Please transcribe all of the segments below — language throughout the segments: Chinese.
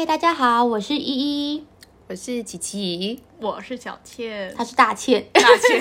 嗨，大家好，我是依依，我是琪琪，我是小倩，她是大倩。大倩，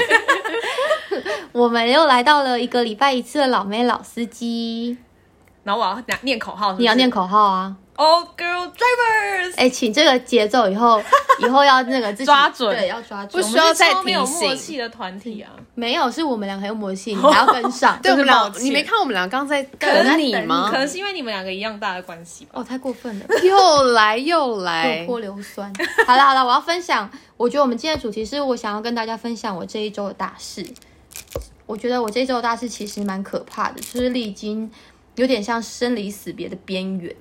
我们又来到了一个礼拜一次的老妹老司机。然后我要念念口号是是你要念口号啊！All Girl Drivers，哎、请这个节奏以后，以后要那个自己抓准对，要抓准。不我们需要再超没有默契的团体啊！没有，是我们两个很有默契，你还要跟上。对我们俩，真是抱歉你没看我们俩刚刚在对我在等等你吗可？能是因为你们两个一样大的关系吧。哦，太过分了。又 来又来，泼硫酸。好了好了，我要分享。我觉得我们今天的主题是我想要跟大家分享我这一周的大事。我觉得我这一周的大事其实蛮可怕的，就是历经有点像生离死别的边缘。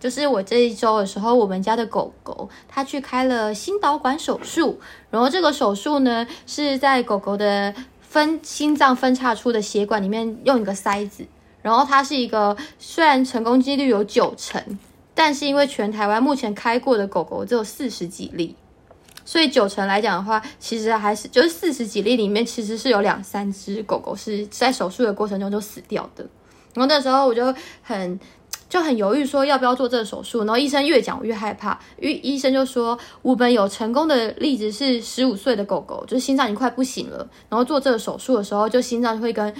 就是我这一周的时候，我们家的狗狗它去开了心导管手术，然后这个手术呢是在狗狗的分心脏分叉处的血管里面用一个塞子，然后它是一个虽然成功几率有九成，但是因为全台湾目前开过的狗狗只有四十几例，所以九成来讲的话，其实还是就是四十几例里面，其实是有两三只狗狗是在手术的过程中就死掉的。然后那时候我就很就很犹豫，说要不要做这个手术。然后医生越讲我越害怕，因为医生就说我们有成功的例子是十五岁的狗狗，就是心脏已经快不行了，然后做这个手术的时候，就心脏会跟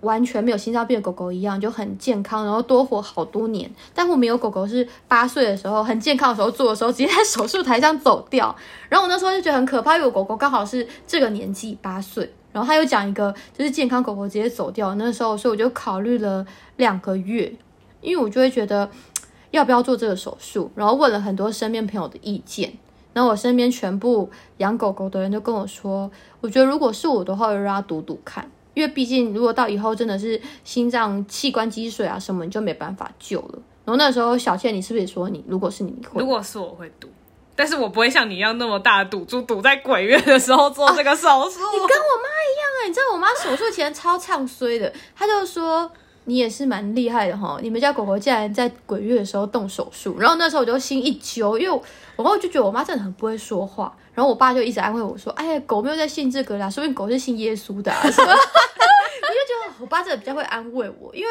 完全没有心脏病的狗狗一样，就很健康，然后多活好多年。但我们有狗狗是八岁的时候很健康的时候做的时候，直接在手术台上走掉。然后我那时候就觉得很可怕，因为我狗狗刚好是这个年纪八岁。然后他又讲一个就是健康狗狗直接走掉，那时候所以我就考虑了两个月，因为我就会觉得 要不要做这个手术，然后问了很多身边朋友的意见。然后我身边全部养狗狗的人都跟我说，我觉得如果是我的话，我会让他赌赌看，因为毕竟如果到以后真的是心脏器官积水啊什么，你就没办法救了。然后那时候小倩，你是不是也说你如果是你你会如？果是我会赌，但是我不会像你一样那么大的赌注，赌在鬼月的时候做这个手术。你跟我妈一样哎、你知道我妈手术前超唱衰的，她就说你也是蛮厉害的哈，你们家狗狗竟然在鬼月的时候动手术，然后那时候我就心一揪，因为我后就觉得我妈真的很不会说话，然后我爸就一直安慰我说，哎呀，狗没有在信这个啦，说不定狗是信耶稣的、啊。什么 我就觉得我爸真的比较会安慰我，因为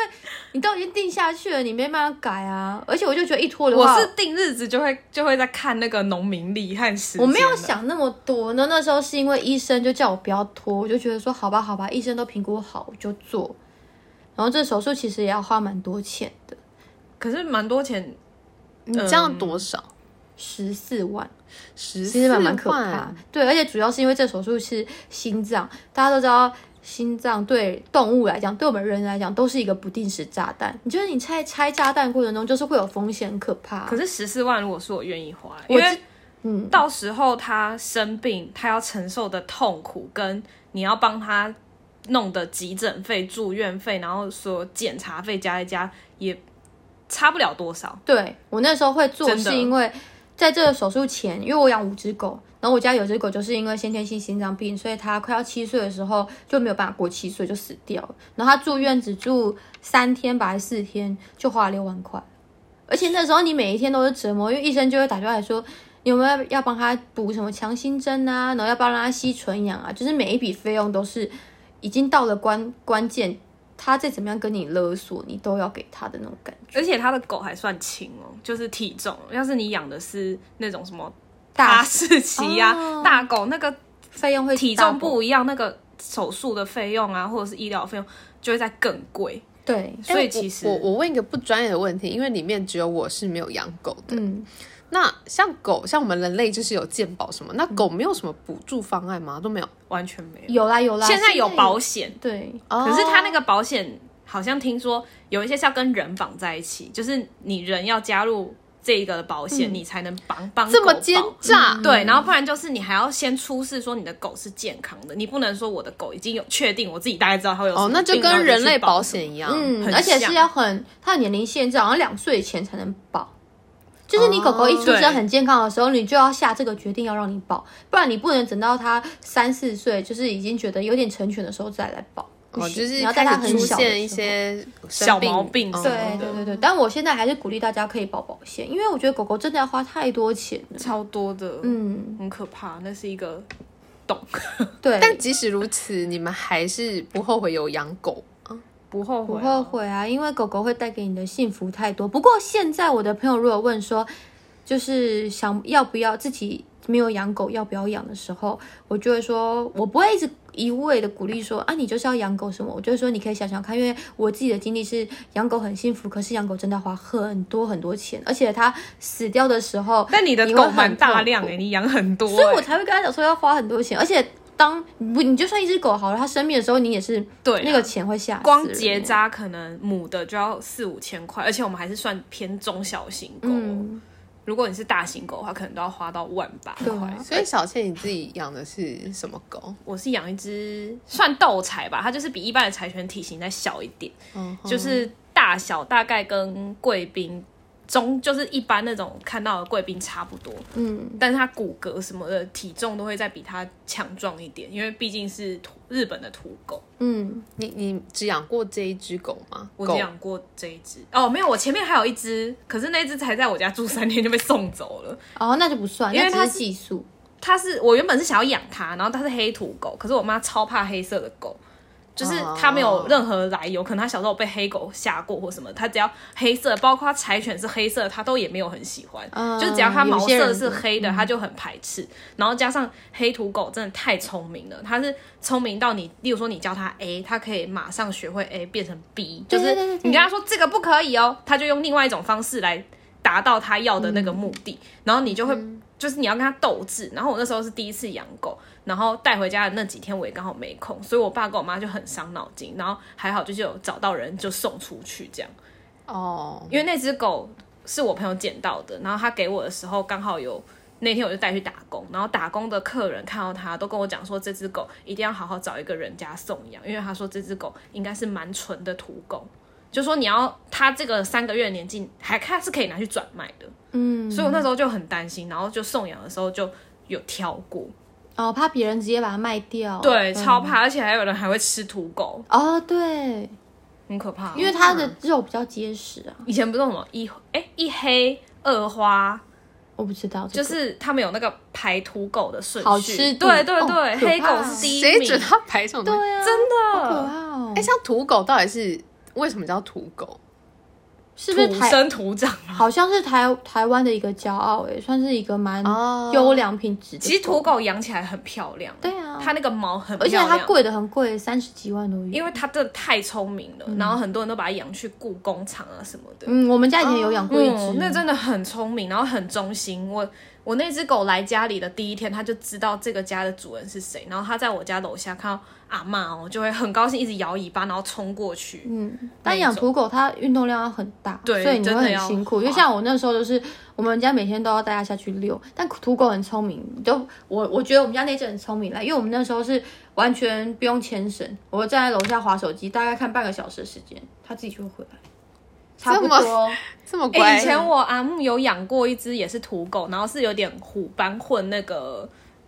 你都已经定下去了，你没办法改啊。而且我就觉得一拖的话，我是定日子就会就会在看那个农民历和时间我没有想那么多，那那时候是因为医生就叫我不要拖，我就觉得说好吧好吧，医生都评估好我就做。然后这手术其实也要花蛮多钱的，可是蛮多钱，你这样多少？十四万，十四万蛮可怕。。对，而且主要是因为这手术是心脏，大家都知道。心脏对动物来讲，对我们人来讲，都是一个不定时炸弹。你觉得你拆拆炸弹过程中，就是会有风险，可怕。可是十四万如果是我愿意花，因为嗯，到时候他生病，他要承受的痛苦，跟你要帮他弄的急诊费、住院费，然后所有检查费加一加，也差不了多少。对我那时候会做，是因为在这个手术前，因为我养五只狗，然后我家有只狗就是因为先天性心脏病，所以它快要七岁的时候就没有办法过七岁就死掉了。然后它住院只住三天吧，还是四天，就花了六万块。而且那时候你每一天都是折磨，因为医生就会打电话来说，你有没有要帮他补什么强心针啊，然后要不要让他吸纯氧啊，就是每一笔费用都是已经到了关关键，他再怎么样跟你勒索，你都要给他的那种感觉。而且他的狗还算轻哦，就是体重。要是你养的是那种什么大哈士奇呀、哦大狗，那个费用会体重不一样，那个手术的费用啊，或者是医疗费用就会再更贵。对，所以其实我我问一个不专业的问题，因为里面只有我是没有养狗的。嗯，那像狗，像我们人类就是有健保什么，那狗没有什么补助方案吗？都没有。完全没有。有啦有啦，现在有保险，对，可可是它那个保险好像听说有一些是要跟人绑在一起，就是你人要加入这个保险，你才能绑绑这么奸诈，对，然后不然就是你还要先出示说你的狗是健康的，你不能说我的狗已经有确定，我自己大概知道它会有哦，那就跟人类保险一样。嗯，很而且是要很，它的年龄限制好像两岁前才能保。就是你狗狗一出生很健康的时候，你就要下这个决定要让你保，不然你不能等到它三四岁，就是已经觉得有点成犬的时候再来保。哦，就是你要在它很出现一些小毛病哦对对对对，但我现在还是鼓励大家可以保保险，因为我觉得狗狗真的要花太多钱。超多的，嗯，很可怕，那是一个洞，对，但即使如此，你们还是不后悔有养狗。不后悔、不后。悔啊，因为狗狗会带给你的幸福太多。不过现在我的朋友如果问说，就是想要不要自己没有养狗要不要养的时候，我就会说，我不会一直一味的鼓励说啊，你就是要养狗什么，我就会说你可以想想看，因为我自己的经历是养狗很幸福，可是养狗真的要花很多很多钱，而且它死掉的时候，但你的狗蛮很大量哎、你养很多、所以我欸，才会跟他讲说要花很多钱，而且当不你就算一只狗好了，它生病的时候你也是对啊那个钱会下光结扎可能母的就要四五千块，而且我们还是算偏中小型狗。如果你是大型狗的话，可能都要花到万把块。所以小倩你自己养的是什么狗？我是养一只算斗柴吧，它就是比一般的柴犬体型再小一点，嗯，就是大小大概跟贵宾中，就是一般那种看到的贵宾差不多，嗯，但是它骨骼什么的体重都会再比它强壮一点，因为毕竟是土日本的土狗。嗯，你你只养过这一只狗吗？我只养过这一只。哦，没有，我前面还有一只，可是那只才在我家住三天就被送走了。哦，那就不算，因为它是寄宿，它是我原本是想要养它，然后它是黑土狗，可是我妈超怕黑色的狗，就是它没有任何来由，可能它小时候被黑狗吓过或什么，它只要黑色，包括柴犬是黑色，它都也没有很喜欢，嗯就是只要它毛色是黑的，它就很排斥。然后加上黑土狗真的太聪明了，它是聪明到你，例如说你教它 A，它可以马上学会 A 变成 B，就是你跟它说这个不可以哦，它就用另外一种方式来达到它要的那个目的，然后你就会。就是你要跟它斗智，然后我那时候是第一次养狗，然后带回家的那几天我也刚好没空，所以我爸跟我妈就很伤脑筋，然后还好就是有找到人就送出去这样，哦，因为那只狗是我朋友捡到的，然后他给我的时候刚好有那天我就带去打工，然后打工的客人看到它都跟我讲说这只狗一定要好好找一个人家送养，因为他说这只狗应该是蛮纯的土狗，就说你要它这个三个月的年纪还它是可以拿去转卖的，嗯，所以我那时候就很担心，然后就送养的时候就有挑过，哦，怕别人直接把它卖掉，对，嗯。超怕，而且还有人还会吃土狗，哦，对，很可怕。因为它的肉比较结实啊，以前不是有什么一哎一黑二花，我不知道，这个。就是他们有那个排土狗的顺序，对对对，黑狗是第一名，谁准他排这种东西？对啊，真好可的。怕哦。哎、，像土狗到底是为什么叫土狗？土是不是土生土长嘛？好像是台台湾的一个骄傲哎，算是一个蛮哦优良品质的。其实土，狗养起来很漂亮，对啊，它那个毛很而且，它贵的很贵，三十几万都有。因为它真的太聪明了，然后很多人都把它养去故工厂啊什么的。嗯，我们家以前有养过一只，嗯，那真的很聪明，然后很忠心。我我那只狗来家里的第一天，它就知道这个家的主人是谁，然后它在我家楼下看到阿嬷哦，就会很高兴，一直摇尾巴，然后冲过去。嗯，但养土狗它运动量要很大，对所以你会很辛苦。因为像我那时候就是，我们家每天都要带它下去遛，但土狗很聪明，就我我觉得我们家那只很聪明啦，因为我们那时候是完全不用牵绳，我站在楼下划手机，大概看半个小时的时间，它自己就会回来，差不这多。哎、这么乖？以前我阿木有养过一只也是土狗，然后是有点虎斑混那个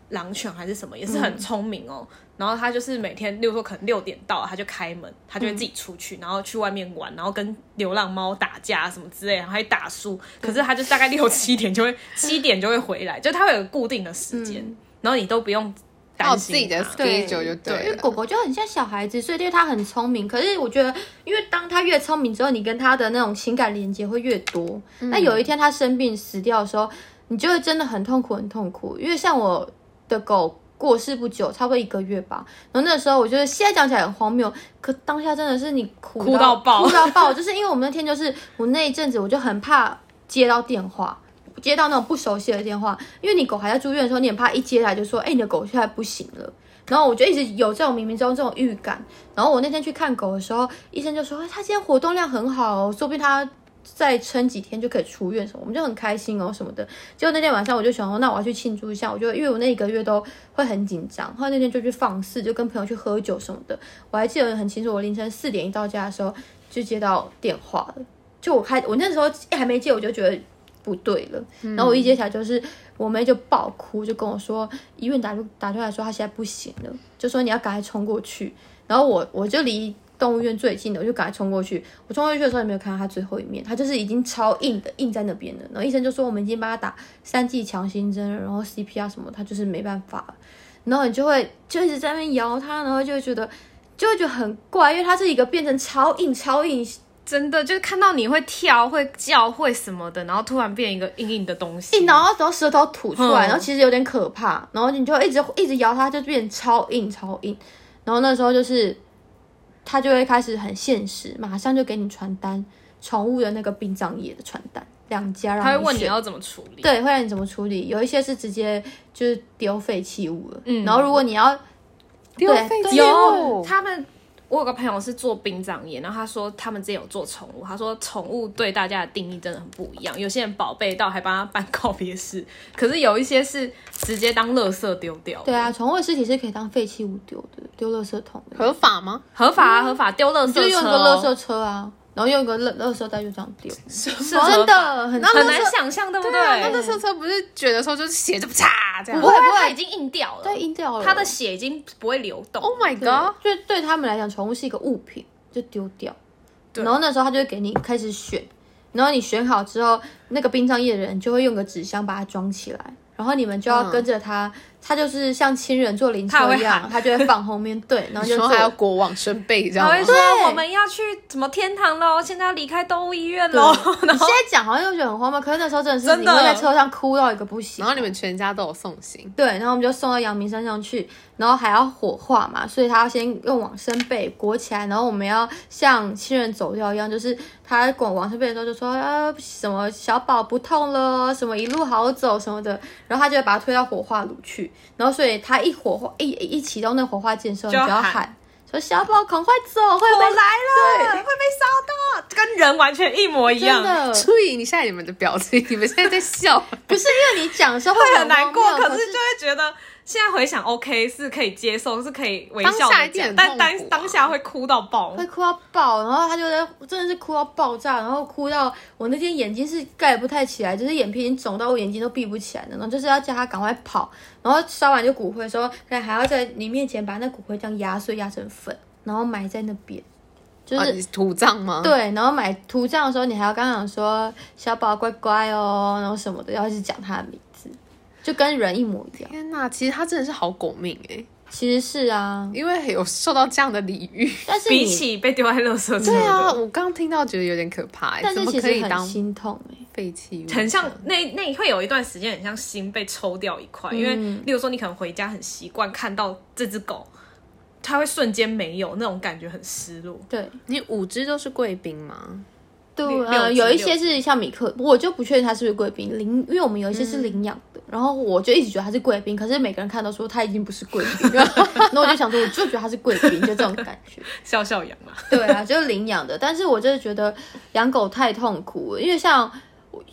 狼犬还是什么，也是很聪明哦。然后它就是每天，例如说可能六点到了，它就开门，它就会自己出去，然后去外面玩，然后跟流浪猫打架什么之类的，然后还打输。可是它就大概六七点就会，七点就会回来，就它会有固定的时间，然后你都不用担心自己的它 schedule 就因对了。为狗狗就很像小孩子，所以对它很聪明。可是我觉得，因为当它越聪明之后，你跟它的那种情感连接会越多。那、有一天它生病死掉的时候，你就会真的很痛苦，很痛苦。因为像我的狗过世不久，差不多一个月吧。然后那时候我觉得现在讲起来很荒谬，可当下真的是你哭哭到爆哭到爆。就是因为我们那天就是我那一阵子，我就很怕接到电话。接到那种不熟悉的电话，因为你狗还在住院的时候，你很怕一接来就说：“哎、你的狗现在不行了。”然后我就一直有这种冥冥中这种预感。然后我那天去看狗的时候，医生就说：“哎，它今天活动量很好哦，说不定它再撑几天就可以出院什么。”我们就很开心哦什么的。结果那天晚上我就想说，那我要去庆祝一下。我就因为我那一个月都会很紧张，后来那天就去放肆，就跟朋友去喝酒什么的。我还记得很清楚，我凌晨四点一到家的时候就接到电话了。就我开，我那时候还没接，我就觉得不对了。然后我一接起来就是我妹就爆哭，就跟我说医院打打电话来说她现在不行了，就说你要赶快冲过去。然后我我就离动物园最近的，我就赶快冲过去。我冲过去的时候也没有看到她最后一面，她就是已经超硬的硬在那边了。然后医生就说我们已经帮她打三剂强心针了，然后 CPR 什么，她就是没办法了。然后你就会就一直在那边摇她，然后就会觉得就会觉得很怪，因为它是一个变成超硬超硬。真的就是看到你会跳、会叫、会什么的，然后突然变一个硬硬的东西，硬，然后然后舌头吐出来，嗯。然后其实有点可怕，然后你就一直一直摇它，就变超硬超硬，然后那时候就是它就会开始很现实，马上就给你传单，宠物的那个殡葬业的传单，两家让他会问你选要怎么处理。对，会让你怎么处理，有一些是直接就是丢废弃物了，嗯然后如果你要丢废弃物。有他们，我有个朋友是做殡葬业，然后他说他们之前有做宠物，他说宠物对大家的定义真的很不一样，有些人宝贝到还帮他办告别式，可是有一些是直接当垃圾丢掉。对，啊，宠物的尸体是可以当废弃物丢的，丢垃圾桶的，合法吗？合法啊，合法丢垃圾车、就用一个哦，垃圾车啊，然后用一个垃垃圾袋就这样丢，是 真的很很难想象，对不对？啊，那那车车不是卷的时候就是血就啪这样不会，不会它已经硬掉了，对，硬掉了，它的血已经不会流动。？Oh my 对 god！就对他们来讲，宠物是一个物品，就丢掉。然后那时候他就会给你开始选，然后你选好之后，那个殡葬业的人就会用个纸箱把它装起来，然后你们就要嗯跟着他，他就是像亲人坐灵车一样，他就会放后面，对，然后就说还要坐。国往生背这样吗？他会说我们要去什么天堂喽，现在要离开动物医院喽。然后你现在讲好像又觉得很荒谬，可是那时候真的是你会在车上哭到一个不行。然后你们全家都有送行，对，然后我们就送到阳明山上去，然后还要火化嘛，所以他要先用往生被裹起来，然后我们要像亲人走掉一样，就是他裹往生被的时候就说啊什么小宝不痛了，什么一路好走什么的，然后他就会把他推到火化炉去，然后所以他一火化一一启动那火化键的时候，你就要喊说小宝赶快走，会我被来了，会被烧到，跟人完全一模一样。注意一下你们的表情，你们现在在笑。不是因为你讲的时候会会很难过，可是就会觉得现在回想 OK 是可以接受，是可以微笑当下的但当当下会哭到爆。会哭到爆，然后他就在真的是哭到爆炸，然后哭到我那天眼睛是盖不太起来，就是眼皮已经肿到我眼睛都闭不起来的，然后就是要叫他赶快跑，然后烧完就骨灰的时候，可能还要在你面前把那骨灰这样压碎压成粉，然后埋在那边，就啊，是、你土葬吗？，对，然后买土葬的时候，你还要刚刚说小宝乖乖哦，然后什么的，要一直讲他的名字，就跟人一模一样。天哪，其实他真的是好狗命哎，其实是啊，因为有受到这样的礼遇。但是比起被丢在垃圾车的，对啊，我刚听到觉得有点可怕但是其实很可以当心痛哎、废弃物？很像那那会有一段时间很像心被抽掉一块，因为嗯例如说你可能回家很习惯看到这只狗，它会瞬间没有那种感觉，很失落。对。你五只都是贵宾吗？对，六呃，只有一些是像米克，我就不确定他是不是贵宾领，因为我们有一些是领养的，然后我就一直觉得他是贵宾，可是每个人看到说他已经不是贵宾，然后我就想说，我就觉得他是贵宾，就这种感觉。笑笑养嘛，对啊，就是领养的，但是我就是觉得养狗太痛苦了，因为像我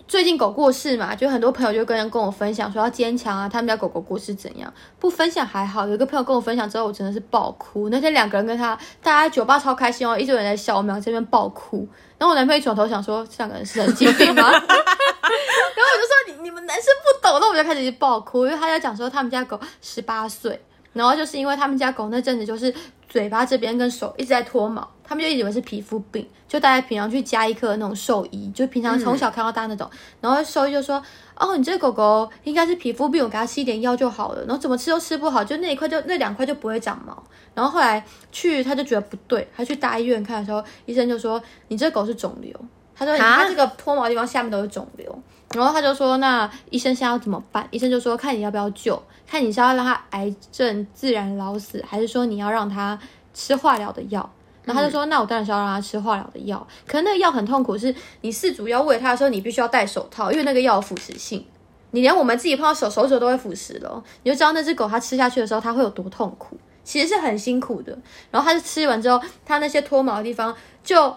最近狗过世嘛，就很多朋友就跟人跟我分享说要坚强啊，他们家狗狗过世怎样？不分享还好，有一个朋友跟我分享之后，我真的是爆哭。那天两个人跟他，大家酒吧超开心哦，一堆人在笑，我们俩这边爆哭。然后我男朋友一转头想说，这两个人是神经病吗？然后我就说你你们男生不懂，那我就开始爆哭，因为他在讲说他们家狗十八岁，然后就是因为他们家狗那阵子就是嘴巴这边跟手一直在脱毛，他们就以为是皮肤病，就大家平常去加一颗那种兽医，就平常从小看到大那种，然后兽医就说。哦，你这狗狗应该是皮肤病，我给它吃一点药就好了。然后怎么吃都吃不好，就那一块就那两块就不会长毛。然后后来去他就觉得不对，他去大医院看的时候，医生就说你这狗是肿瘤。他说哈他这个脱毛的地方下面都是肿瘤。然后他就说那医生现在要怎么办？医生就说看你要不要救，看你是要让它癌症自然老死，还是说你要让它吃化疗的药。然后他就说：“那我当然是要让他吃化疗的药，可是那个药很痛苦，是你饲主要喂它的时候，你必须要戴手套，因为那个药有腐蚀性。你连我们自己碰到手手指都会腐蚀了，你就知道那只狗它吃下去的时候，它会有多痛苦。其实是很辛苦的。然后它就吃完之后，它那些脱毛的地方就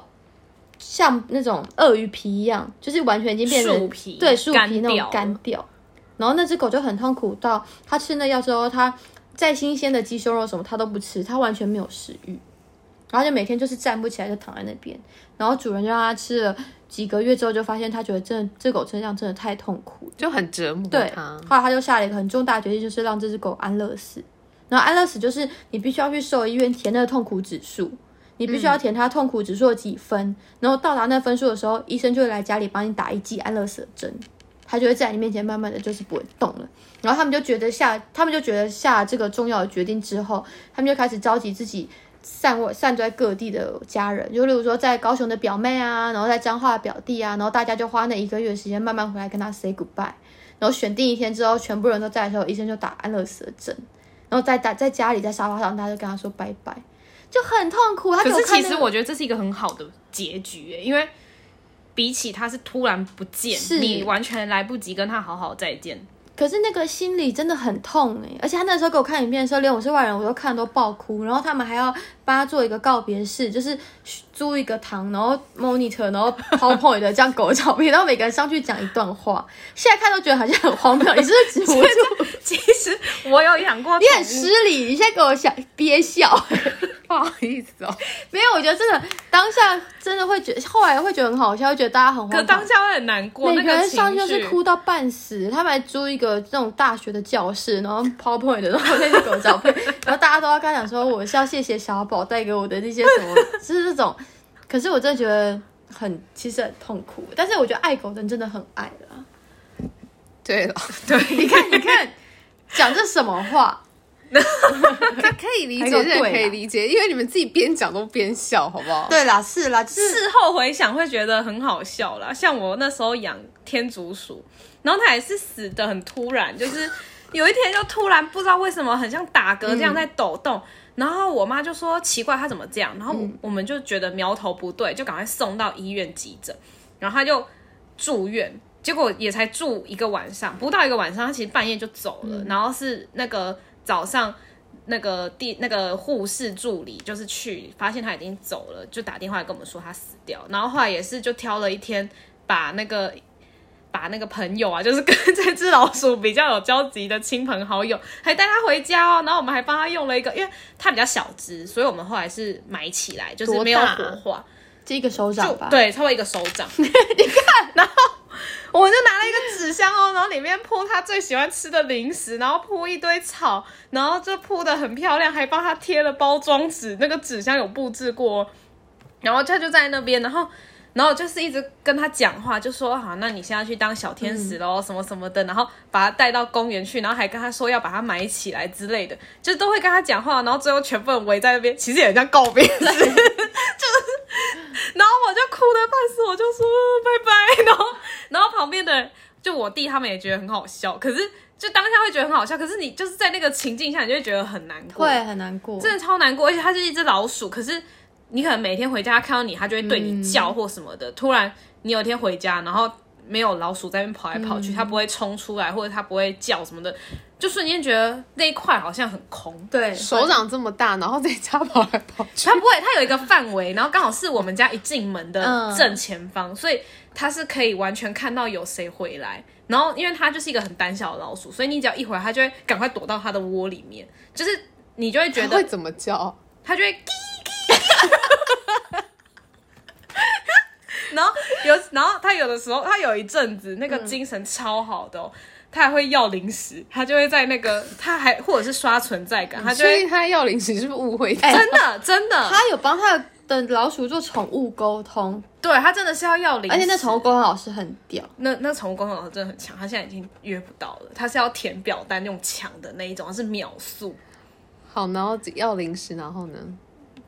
像那种鳄鱼皮一样，就是完全已经变成树皮对树皮那种掉干掉。然后那只狗就很痛苦到它吃那药之后，它再新鲜的鸡胸肉什么它都不吃，它完全没有食欲。然后就每天就是站不起来，就躺在那边。然后主人就让它吃了几个月之后，就发现它觉得真的这狗身上真的太痛苦。就很折磨对，它。后来他就下了一个很重大的决定，就是让这只狗安乐死。然后安乐死就是你必须要去兽医院填那个痛苦指数，你必须要填他痛苦指数有几分，然后到达那分数的时候，医生就会来家里帮你打一剂安乐死的针，他就会在你面前慢慢的就是不会动了。然后他们就觉得下，他们就觉得下这个重要的决定之后，他们就开始召集自己散位散在各地的家人，就例如说在高雄的表妹啊，然后在彰化的表弟啊，然后大家就花那一个月的时间慢慢回来跟他 say goodbye，然后选定一天之后，全部人都在的时候，医生就打安乐死的针，然后在打在家里在沙发上，大家就跟他说拜拜，就很痛苦。他可是其实我觉得这是一个很好的结局耶，因为比起他是突然不见，你完全来不及跟他好好再见。可是那个心里真的很痛哎，而且他那时候给我看影片的时候，连我是外人我都看都爆哭，然后他们还要帮他做一个告别式，就是租一个堂，然后 monitor，然后 PowerPoint 的这样狗的照片，然后每个人上去讲一段话，现在看都觉得好像很荒谬，你是 不是止不住？其实我有养过你很失礼，你现在给我想憋笑。不好意思哦，没有，我觉得真的当下真的会觉得，后来会觉得很好笑，会觉得大家很荒唐。可当下会很难过，每个人上去就是哭到半死，他们还租一个这种大学的教室，然后 PowerPoint 的，然后那些狗照片，然后大家都要跟他讲说，我是要谢谢小宝带给我的那些什么，就是这种。可是我真的觉得很，其实很痛苦。但是我觉得爱狗的人真的很爱了。对了，你看，你看，讲这什么话？可可以理解，可以理解，因为你们自己边讲都边笑，好不好？对啦，是啦，就是事后回想会觉得很好笑啦。像我那时候养天竺鼠，然后它也是死的很突然，就是有一天就突然不知道为什么很像打嗝这样在抖动，然后我妈就说奇怪她怎么这样，然后我们就觉得苗头不对，就赶快送到医院急诊，然后她就住院。结果也才住一个晚上，不到一个晚上，她其实半夜就走了。然后是那个早上那个地那个护士助理就是去发现他已经走了，就打电话跟我们说他死掉。然后后来也是就挑了一天，把那个把那个朋友啊，就是跟这只老鼠比较有交集的亲朋好友，还带它回家哦。然后我们还帮它用了一个，因为它比较小只，所以我们后来是埋起来，就是没有火化。这一个手掌吧。，对，差不多一个手掌。你看，然后我就拿了一个纸箱哦，然后里面铺他最喜欢吃的零食，然后铺一堆草，然后就铺的很漂亮，还帮他贴了包装纸，那个纸箱有布置过哦，然后他就在那边，然后。然后就是一直跟他讲话，就说好，那你现在去当小天使喽，什么什么的，然后把他带到公园去，然后还跟他说要把他埋起来之类的，就都会跟他讲话，然后最后全部人围在那边，其实也很像告别式，就是，然后我就哭的半死，我就说拜拜，然后然后旁边的人就我弟他们也觉得很好笑，可是就当下会觉得很好笑，可是你就是在那个情境下，你就会觉得很难过，会很难过。真的超难过，而且它是一只老鼠，可是你可能每天回家看到你，它就会对你叫或什么的。突然你有一天回家，然后没有老鼠在那边跑来跑去，它不会冲出来，或者它不会叫什么的，就瞬间觉得那一块好像很空。对，手掌这么大，然后在家跑来跑去，它不会，它有一个范围，然后刚好是我们家一进门的嗯正前方，所以它是可以完全看到有谁回来。然后因为它就是一个很胆小的老鼠，所以你只要一回来，它就会赶快躲到它的窝里面，就是你就会觉得会怎么叫？它就会 然后有，然后他有的时候，他有一阵子那个精神超好的、哦，他还会要零食，他就会在那个，他还或者是刷存在感，他就会所以它要零食是不是误会？哎 真的真的，他有帮他的老鼠做宠物沟通，对他真的是要要零食，而且那宠物沟通老师很屌。那那宠物沟通老师真的很强，他现在已经约不到了，他是要填表单用抢的那一种，他是秒速。好，然后要零食，然后呢？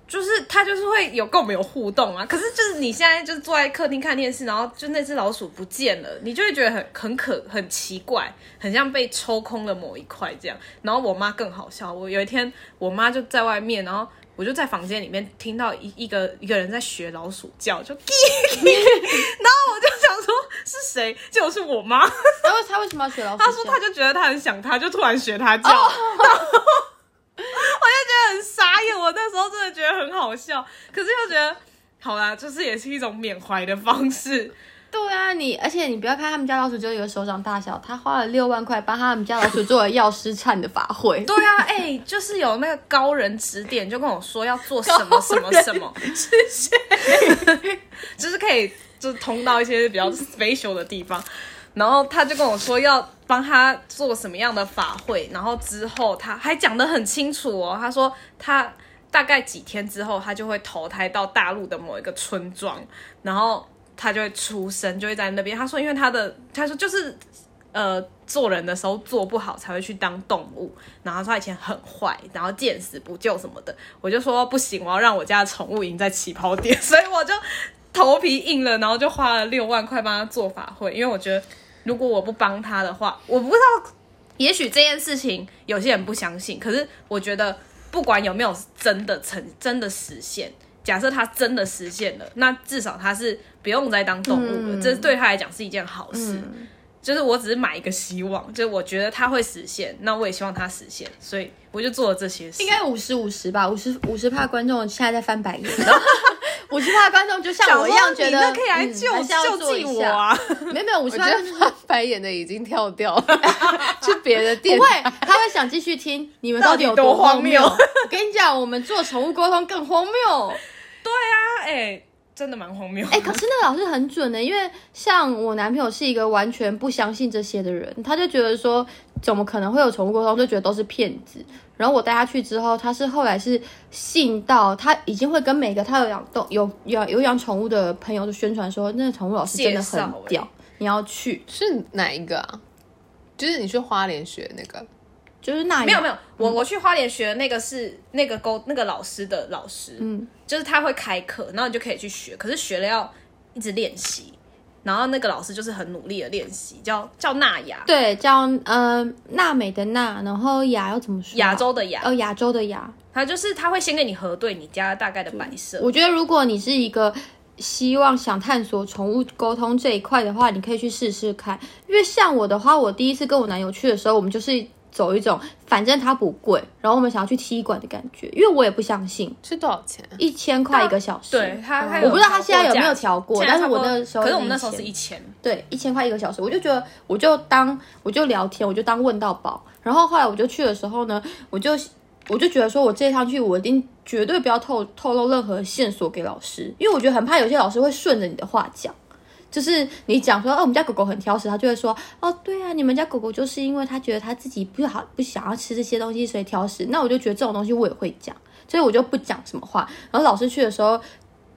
就是他就是会有跟我们有互动啊，可是就是你现在就是坐在客厅看电视，然后就那只老鼠不见了，你就会觉得很很可很奇怪，很像被抽空了某一块这样。然后我妈更好笑，我有一天我妈就在外面，然后我就在房间里面听到一一个一个人在学老鼠叫，就，然后我就想说是谁，结果是我妈。然后他为什么要学老鼠叫？他说他就觉得他很想他，就突然学他叫，然后 我就觉得很傻眼。我那时候真的觉得很好笑，可是又觉得好啦，就是也是一种缅怀的方式。对啊，你而且你不要看他们家老鼠就有手掌大小，他花了六万块帮他们家老鼠做了药师忏的法会。对啊，哎、就是有那个高人指点，就跟我说要做什么 什么什么，谢谢，就是可以就是通到一些比较 special 的地方。然后他就跟我说要帮他做什么样的法会，然后之后他还讲得很清楚哦。他说他大概几天之后，他就会投胎到大陆的某一个村庄，然后他就会出生，就会在那边。他说，因为他的他说就是呃做人的时候做不好才会去当动物，然后他说以前很坏，然后见死不救什么的。我就说不行，我要让我家的宠物赢在起跑点，所以我就头皮硬了，然后就花了六万块帮他做法会，因为我觉得如果我不帮他的话，我不知道，也许这件事情有些人不相信，可是我觉得不管有没有真的成真的实现。假设他真的实现了，那至少他是不用再当动物了，这对他来讲是一件好事。就是我只是买一个希望，就是我觉得它会实现，那我也希望它实现，所以我就做了这些事。应该五十五十吧，五十五十怕观众现在在翻白眼，五十怕观众就像我一样觉得可以来救救济我啊！没有没有，五十怕翻白眼的已经跳掉了，去别的店。不会，他会想继续听你们到底有多荒谬。我跟你讲，我们做宠物沟通更荒谬。对啊，哎。真的蛮荒谬。哎，可是那个老师很准的，因为像我男朋友是一个完全不相信这些的人，他就觉得说怎么可能会有宠物沟通，就觉得都是骗子。然后我带他去之后，他是后来是信到他已经会跟每个他有养动有有有养宠物的朋友就宣传说，那个宠物老师真的很屌，你要去。是哪一个啊？就是你去花莲学那个。就是那没有没有，我我去花莲学那个是那个沟那个老师的老师，嗯，就是他会开课，然后你就可以去学，可是学了要一直练习，然后那个老师就是很努力的练习，叫叫娜雅，对，叫呃娜美的娜，然后雅要怎么说？亚洲的雅，哦，亚洲的雅，他就是他会先跟你核对你家大概的摆设。我觉得如果你是一个希望想探索宠物沟通这一块的话，你可以去试试看，因为像我的话，我第一次跟我男友去的时候，我们就是。走一种，反正它不贵，然后我们想要去踢馆的感觉，因为我也不相信是多少钱，一千块一个小时。对，他我不知道他现在有没有调过，但是我那时候，可是我们那时候是一千，对，一千块一个小时，我就觉得，我就当我就聊天，我就当问到宝。然后后来我就去的时候呢，我就我就觉得说，我这一趟去，我一定绝对不要透透露任何线索给老师，因为我觉得很怕有些老师会顺着你的话讲。就是你讲说，哦，我们家狗狗很挑食，他就会说，哦，对啊，你们家狗狗就是因为他觉得他自己不好，不想要吃这些东西，所以挑食。那我就觉得这种东西我也会讲，所以我就不讲什么话。然后老师去的时候。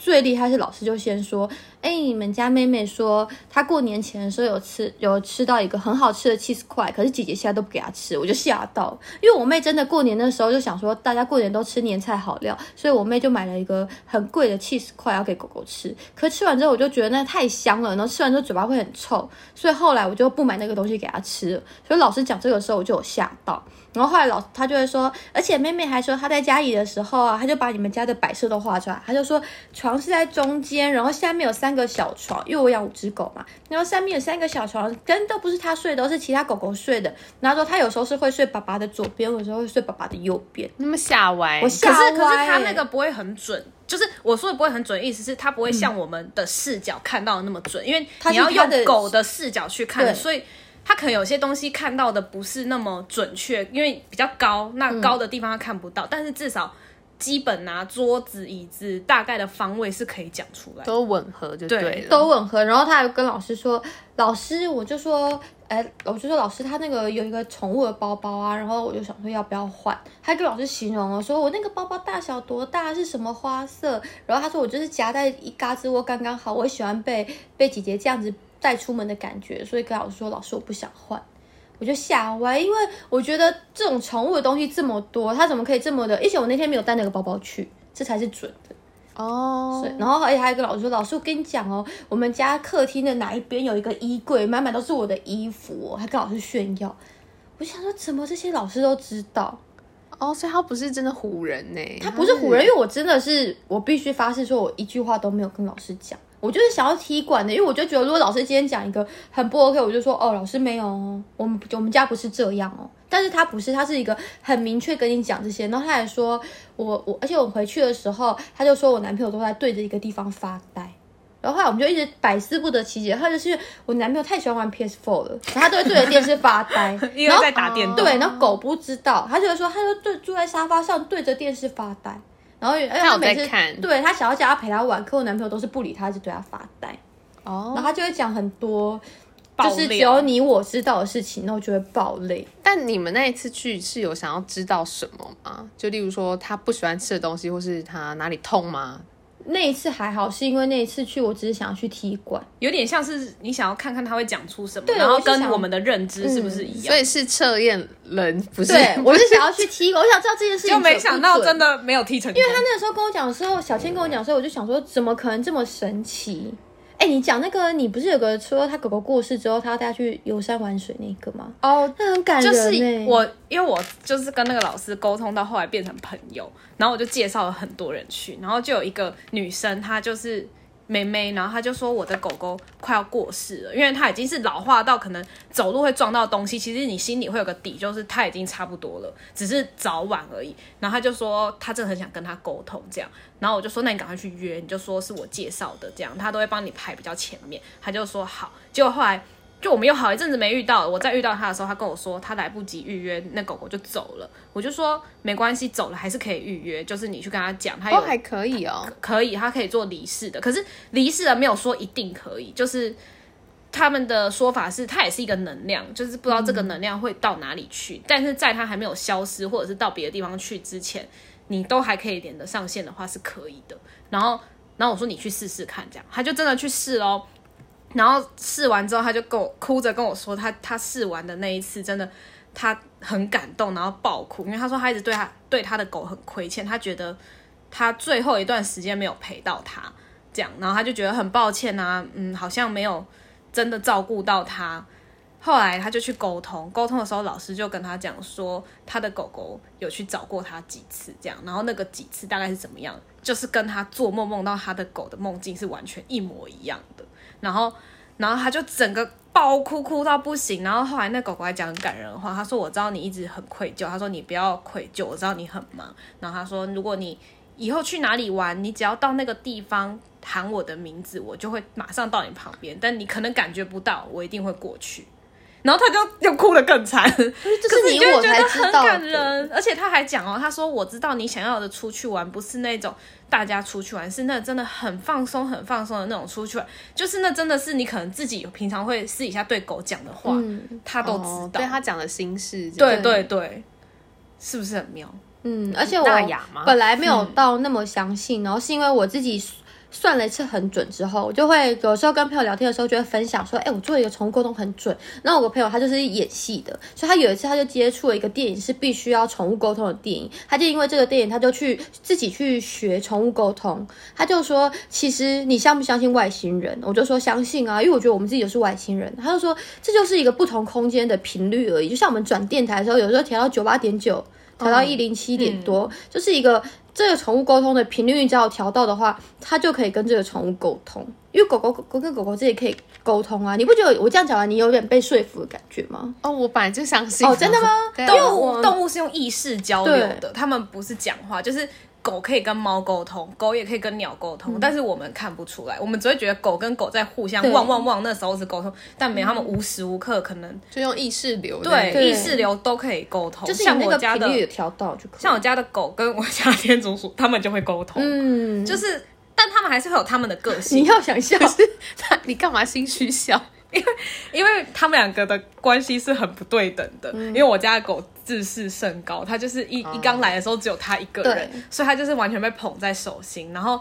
最厉害是老师就先说，哎，你们家妹妹说她过年前的时候有吃有吃到一个很好吃的 cheese 块，可是姐姐现在都不给她吃，我就吓到，因为我妹真的过年的时候就想说大家过年都吃年菜好料，所以我妹就买了一个很贵的 cheese 块要给狗狗吃，可吃完之后我就觉得那太香了，然后吃完之后嘴巴会很臭，所以后来我就不买那个东西给她吃了。所以老师讲这个时候我就有吓到。然后后来老他就会说，而且妹妹还说她在家里的时候啊，她就把你们家的摆设都画出来。她就说床是在中间，然后下面有三个小床，因为我养五只狗嘛，然后上面有三个小床，真的不是她睡的，都是其他狗狗睡的。然后说她有时候是会睡爸爸的左边，有时候会睡爸爸的右边。那么吓歪，我吓歪。可是可是他那个不会很准，就是我说的不会很准，意思是它不会像我们的视角看到的那么准，因为你要用狗的视角去看，所以。他可能有些东西看到的不是那么准确，因为比较高，那高的地方他看不到。但是至少基本啊，桌子、椅子大概的方位是可以讲出来，都吻合就对，都吻合。然后他还跟老师说：“老师，我就说，哎，我就说老师，他那个有一个宠物的包包啊。”然后我就想说要不要换，他跟老师形容了，说我那个包包大小多大，是什么花色。然后他说我就是夹在一嘎吱窝刚刚好，我喜欢被被姐姐这样子。带出门的感觉，所以跟老师说：“老师，我不想换。”我就吓歪，因为我觉得这种宠物的东西这么多，它怎么可以这么的？而且我那天没有带那个包包去，这才是准的哦。然后而且还有一个老师说：“老师，我跟你讲哦，我们家客厅的哪一边有一个衣柜，满满都是我的衣服。”还跟老师炫耀。我想说，怎么这些老师都知道？哦，所以他不是真的唬人呢？他不是唬人，因为我真的是，我必须发誓说，我一句话都没有跟老师讲。我就是想要踢馆的，因为我就觉得，如果老师今天讲一个很不 OK，我就说哦，老师没有哦，我们我们家不是这样哦。但是他不是，他是一个很明确跟你讲这些，然后他还说我我，而且我回去的时候，他就说我男朋友都在对着一个地方发呆，然后后来我们就一直百思不得其解，他就是我男朋友太喜欢玩 PS4 了，然后他都会对着电视发呆，因为在打电动。对，然后狗不知道，他就会说，他就对坐在沙发上对着电视发呆。然后，他每次看，对他想要叫他陪他玩，可我男朋友都是不理他，就对他发呆。哦，然后他就会讲很多，就是只有你我知道的事情，然后就会爆泪。但你们那一次去是有想要知道什么吗？就例如说他不喜欢吃的东西，或是他哪里痛吗？那一次还好，是因为那一次去，我只是想要去踢馆，有点像是你想要看看他会讲出什么，对然后跟我们的认知是不是一样？所以是测验人，不是？对我是想要去踢馆，我想知道这件事情就没想到真的。的没有踢成功，因为他那个时候跟我讲的时候，小千跟我讲的时候，我就想说，怎么可能这么神奇？哎，你讲那个，你不是有个说他狗狗过世之后，他要带他去游山玩水那个吗？哦，那很感就人、欸。是我，因为我就是跟那个老师沟通到后来变成朋友，然后我就介绍了很多人去，然后就有一个女生，她就是妹妹，然后她就说我的狗狗快要过世了，因为它已经是老化到可能走路会撞到东西，其实你心里会有个底，就是它已经差不多了，只是早晚而已。然后她就说她真的很想跟他沟通这样，然后我就说那你赶快去约，你就说是我介绍的这样，他都会帮你排比较前面。他就说好，结果后来。就我们又好一阵子没遇到，我再遇到他的时候，他跟我说他来不及预约，那狗狗就走了。我就说没关系，走了还是可以预约，就是你去跟他讲，他有哦，还可以哦。可以，他可以做离世的，可是离世的没有说一定可以，就是他们的说法是，它也是一个能量，就是不知道这个能量会到哪里去，但是在它还没有消失或者是到别的地方去之前，你都还可以连得上线的话是可以的。然后，然后我说你去试试看，这样他就真的去试喽。然后试完之后，他就跟我哭着跟我说，他他试完的那一次真的他很感动，然后爆哭，因为他说他一直对他对他的狗很亏欠，他觉得他最后一段时间没有陪到他，这样，然后他就觉得很抱歉啊，嗯，好像没有真的照顾到他。后来他就去沟通，沟通的时候老师就跟他讲说，他的狗狗有去找过他几次，这样，然后那个几次大概是怎么样，就是跟他做梦梦到他的狗的梦境是完全一模一样的。然后，然后他就整个爆哭，哭到不行。然后后来那狗狗还讲很感人的话，他说：“我知道你一直很愧疚，他说你不要愧疚，我知道你很忙。然后他说，如果你以后去哪里玩，你只要到那个地方喊我的名字，我就会马上到你旁边。但你可能感觉不到，我一定会过去。”然后他就又哭得更惨，这是你我 就会觉得很才知道的。感人，而且他还讲哦，他说我知道你想要的出去玩不是那种大家出去玩，是那真的很放松、很放松的那种出去玩，就是那真的是你可能自己平常会私底下对狗讲的话，嗯。他都知哦道。对他讲的心事，对对对，是不是很妙？嗯，而且我本来没有到那么相信，然后是因为我自己算了一次很准之后，我就会有时候跟朋友聊天的时候就会分享说，哎、我做一个宠物沟通很准。然后我个朋友他就是演戏的，所以他有一次他就接触了一个电影是必须要宠物沟通的电影，他就因为这个电影他就去自己去学宠物沟通，他就说，其实你相不相信外星人？我就说相信啊，因为我觉得我们自己就是外星人。他就说这就是一个不同空间的频率而已，就像我们转电台的时候，有时候调到九八点九。调到一零七点多，就是一个这个宠物沟通的频率，只要调到的话，它就可以跟这个宠物沟通。因为狗狗狗跟狗狗自己可以沟通啊，你不觉得我这样讲完，你有点被说服的感觉吗？哦，我本来就相信哦真的吗因为动物我动物是用意识交流的，他们不是讲话，就是狗可以跟猫沟通，狗也可以跟鸟沟通，但是我们看不出来，我们只会觉得狗跟狗在互相对汪汪汪，那时候是沟通，但没有，他们无时无刻可能就用意识流对对意识流都可以沟通，就是像我家的调到就可以。像我家的狗跟我家的天竺鼠，他们就会沟通，嗯，就是但他们还是会有他们的个性你，要想笑，是，你干嘛心虚笑？因为他们两个的关系是很不对等的。因为我家的狗自视甚高，他就是一、一刚来的时候只有他一个人，所以他就是完全被捧在手心。然后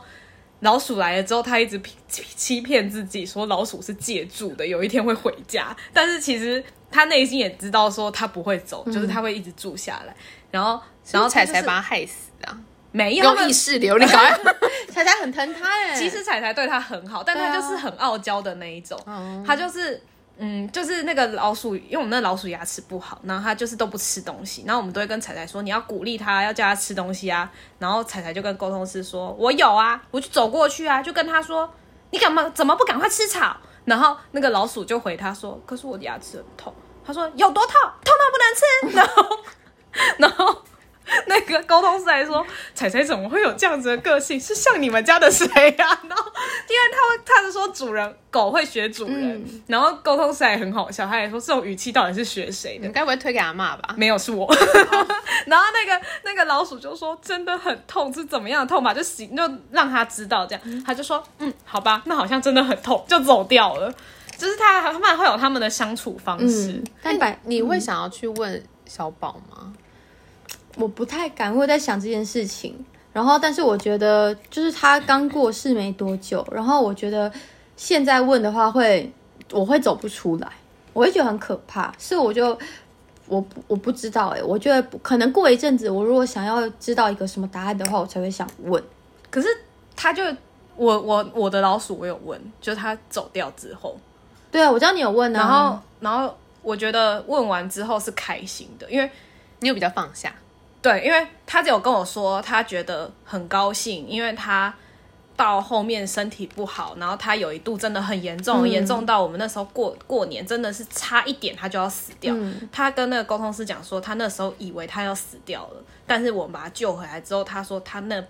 老鼠来了之后，他一直欺欺欺骗自己说老鼠是借住的，有一天会回家。但是其实他内心也知道说他不会走，就是他会一直住下来。然后然后彩彩把他害死啊！没有他用们意识流，你搞。彩彩很疼他哎。其实彩彩对他很好，但他就是很傲娇的那一种，哦他就是。嗯，就是那个老鼠，因为我们那老鼠牙齿不好，然后它就是都不吃东西，然后我们都会跟彩彩说，你要鼓励它，要叫它吃东西啊。然后彩彩就跟沟通师说，我有啊，我就走过去啊，就跟他说，你干嘛怎么不赶快吃草？然后那个老鼠就回他说，可是我的牙齿很痛。他说有多痛？痛到不能吃。然后，然后 那个沟通师还说：“彩彩怎么会有这样子的个性？是像你们家的谁呀、然后因为他会，他是说主人狗会学主人，然后沟通师还很好笑，他也说这种语气到底是学谁的你？该不会推给阿妈吧？没有是我。然后那个那个老鼠就说真的很痛，是怎么样的痛吧？就行，就让他知道这样。他就说嗯，好吧，那好像真的很痛，就走掉了。就是他他们会有他们的相处方式。嗯，但百你会想要去问小宝吗？我不太敢，会在想这件事情。然后，但是我觉得就是他刚过世没多久，然后我觉得现在问的话会，我会走不出来，我会觉得很可怕。是我就我不我不知道哎、我觉得可能过一阵子，我如果想要知道一个什么答案的话，我才会想问。可是他就我我我的老鼠我有问，就是他走掉之后，对啊，我知道你有问啊，然后然后我觉得问完之后是开心的，因为你有比较放下，对，因为他只有跟我说他觉得很高兴，因为他到后面身体不好，然后他有一度真的很严重，嗯严、重到我们那时候过过年真的是差一点他就要死掉。嗯他跟那个沟通师讲说，他那时候以为他要死掉了，但是我们把他救回来之后，他说他那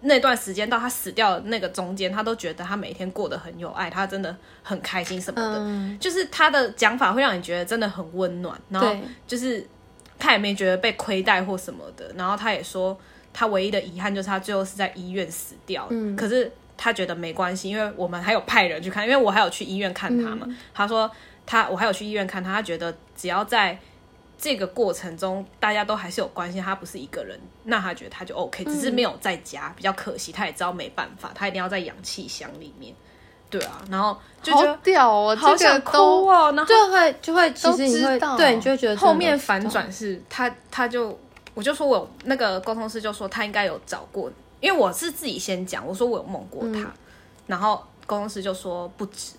那段时间到他死掉的那个中间，他都觉得他每天过得很有爱，他真的很开心什么的。嗯，就是他的讲法会让你觉得真的很温暖，然后就是他也没觉得被亏待或什么的，然后他也说他唯一的遗憾就是他最后是在医院死掉，嗯，可是他觉得没关系，因为我们还有派人去看，因为我还有去医院看他嘛，他说他我还有去医院看他，他觉得只要在这个过程中大家都还是有关心，他不是一个人，那他觉得他就 OK，只是没有在家，比较可惜，他也知道没办法，他一定要在氧气箱里面，对啊，然后就觉好得。屌哦，好想哭哦，然后就会就会，其实你会都知道对，你就会觉得后面反转是他，他就我就说我有那个沟通师就说他应该有找过，因为我是自己先讲，我说我有梦过他，然后沟通师就说不止，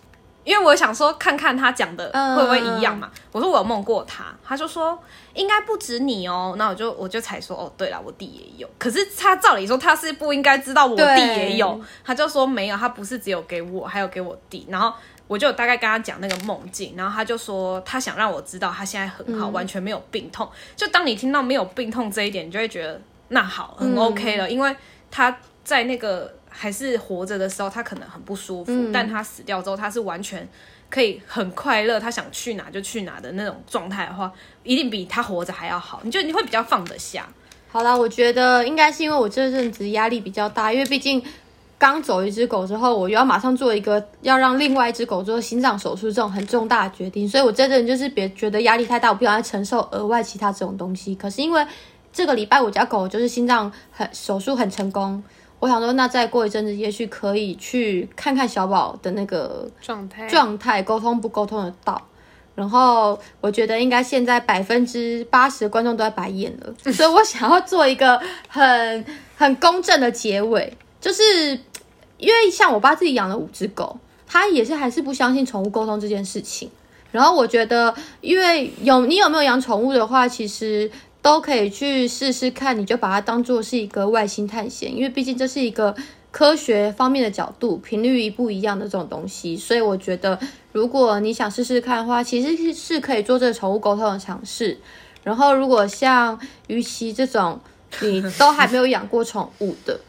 因为我想说看看他讲的嗯会不会一样嘛，我说我有梦过他，他就说应该不止你哦，那我就我就才说哦对了，我弟也有，可是他照理说他是不应该知道我弟也有，他就说没有，他不是只有给我，还有给我弟，然后。我就大概跟他讲那个梦境，然后他就说他想让我知道他现在很好，完全没有病痛。就当你听到没有病痛这一点，你就会觉得那好，很 OK 了，因为他在那个还是活着的时候，他可能很不舒服，但他死掉之后，他是完全可以很快乐，他想去哪就去哪的那种状态的话，一定比他活着还要好。你就你会比较放得下，好啦，我觉得应该是因为我这阵子压力比较大，因为毕竟刚走一只狗之后，我又要马上做一个要让另外一只狗做心脏手术这种很重大的决定，所以我这阵就是别觉得压力太大，我不想再承受额外其他这种东西。可是因为这个礼拜我家狗就是心脏很手术很成功，我想说那再过一阵子，也许可以去看看小宝的那个状态状态沟通不沟通得到。然后我觉得应该现在百分之八十的观众都在白眼了，所以我想要做一个很很公正的结尾，就是因为像我爸自己养了五只狗，他也是还是不相信宠物沟通这件事情。然后我觉得，因为有你有没有养宠物的话，其实都可以去试试看，你就把它当做是一个外星探险，因为毕竟这是一个科学方面的角度，频率一不一样的这种东西，所以我觉得，如果你想试试看的话，其实是是可以做这个宠物沟通的尝试。然后，如果像鱼鳍这种你都还没有养过宠物的，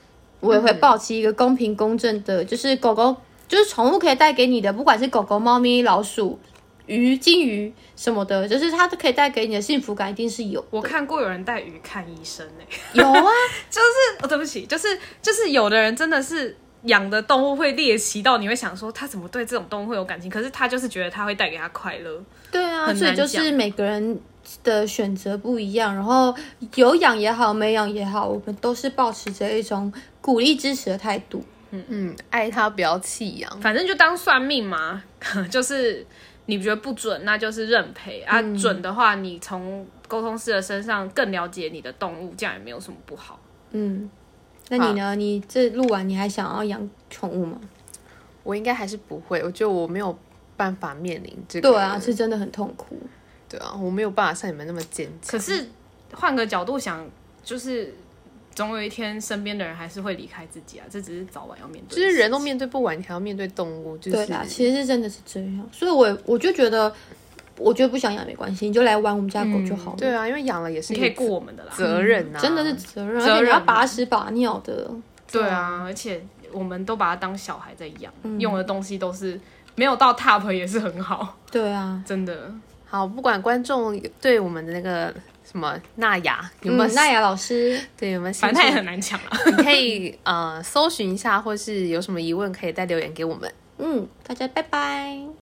我也会保持一个公平公正的，就是狗狗，就是宠物可以带给你的，不管是狗狗、猫咪、老鼠、鱼、金鱼什么的，就是它都可以带给你的幸福感，一定是有。我看过有人带鱼看医生呢、有啊，就是哦，对不起，就是就是有的人真的是养的动物会猎奇到你会想说他怎么对这种动物会有感情，可是他就是觉得他会带给他快乐。对啊，所以就是每个人的选择不一样，然后有养也好，没养也好，我们都是保持着一种鼓励支持的态度。嗯嗯，爱它不要弃养。反正就当算命嘛，就是你觉得不准，那就是认赔啊；准的话，你从沟通师的身上更了解你的动物，这样也没有什么不好。嗯，那你呢？你这录完，你还想要养宠物吗？我应该还是不会，我觉得我没有办法面临这个。对啊，是真的很痛苦。对啊，我没有办法像你们那么坚强。可是换个角度想，就是总有一天身边的人还是会离开自己啊，这只是早晚要面对。就是人都面对不完，你还要面对动物，就是对啦，其实是真的是这样，所以我我就觉得，我觉得不想养没关系，你就来玩我们家狗就好了。对啊，因为养了也是你可以顾我们的啦。责任啊，真的是责任，责任而且你要把屎把尿的。对啊，而且我们都把它当小孩在养，用的东西都是没有到 top 也是很好，对啊，真的。好。不管观众对我们的那个什么娜雅有没有嗯，娜雅老师，对有没有兴反正它也，很难抢啊。你可以呃搜寻一下，或是有什么疑问可以再留言给我们。嗯，大家拜拜。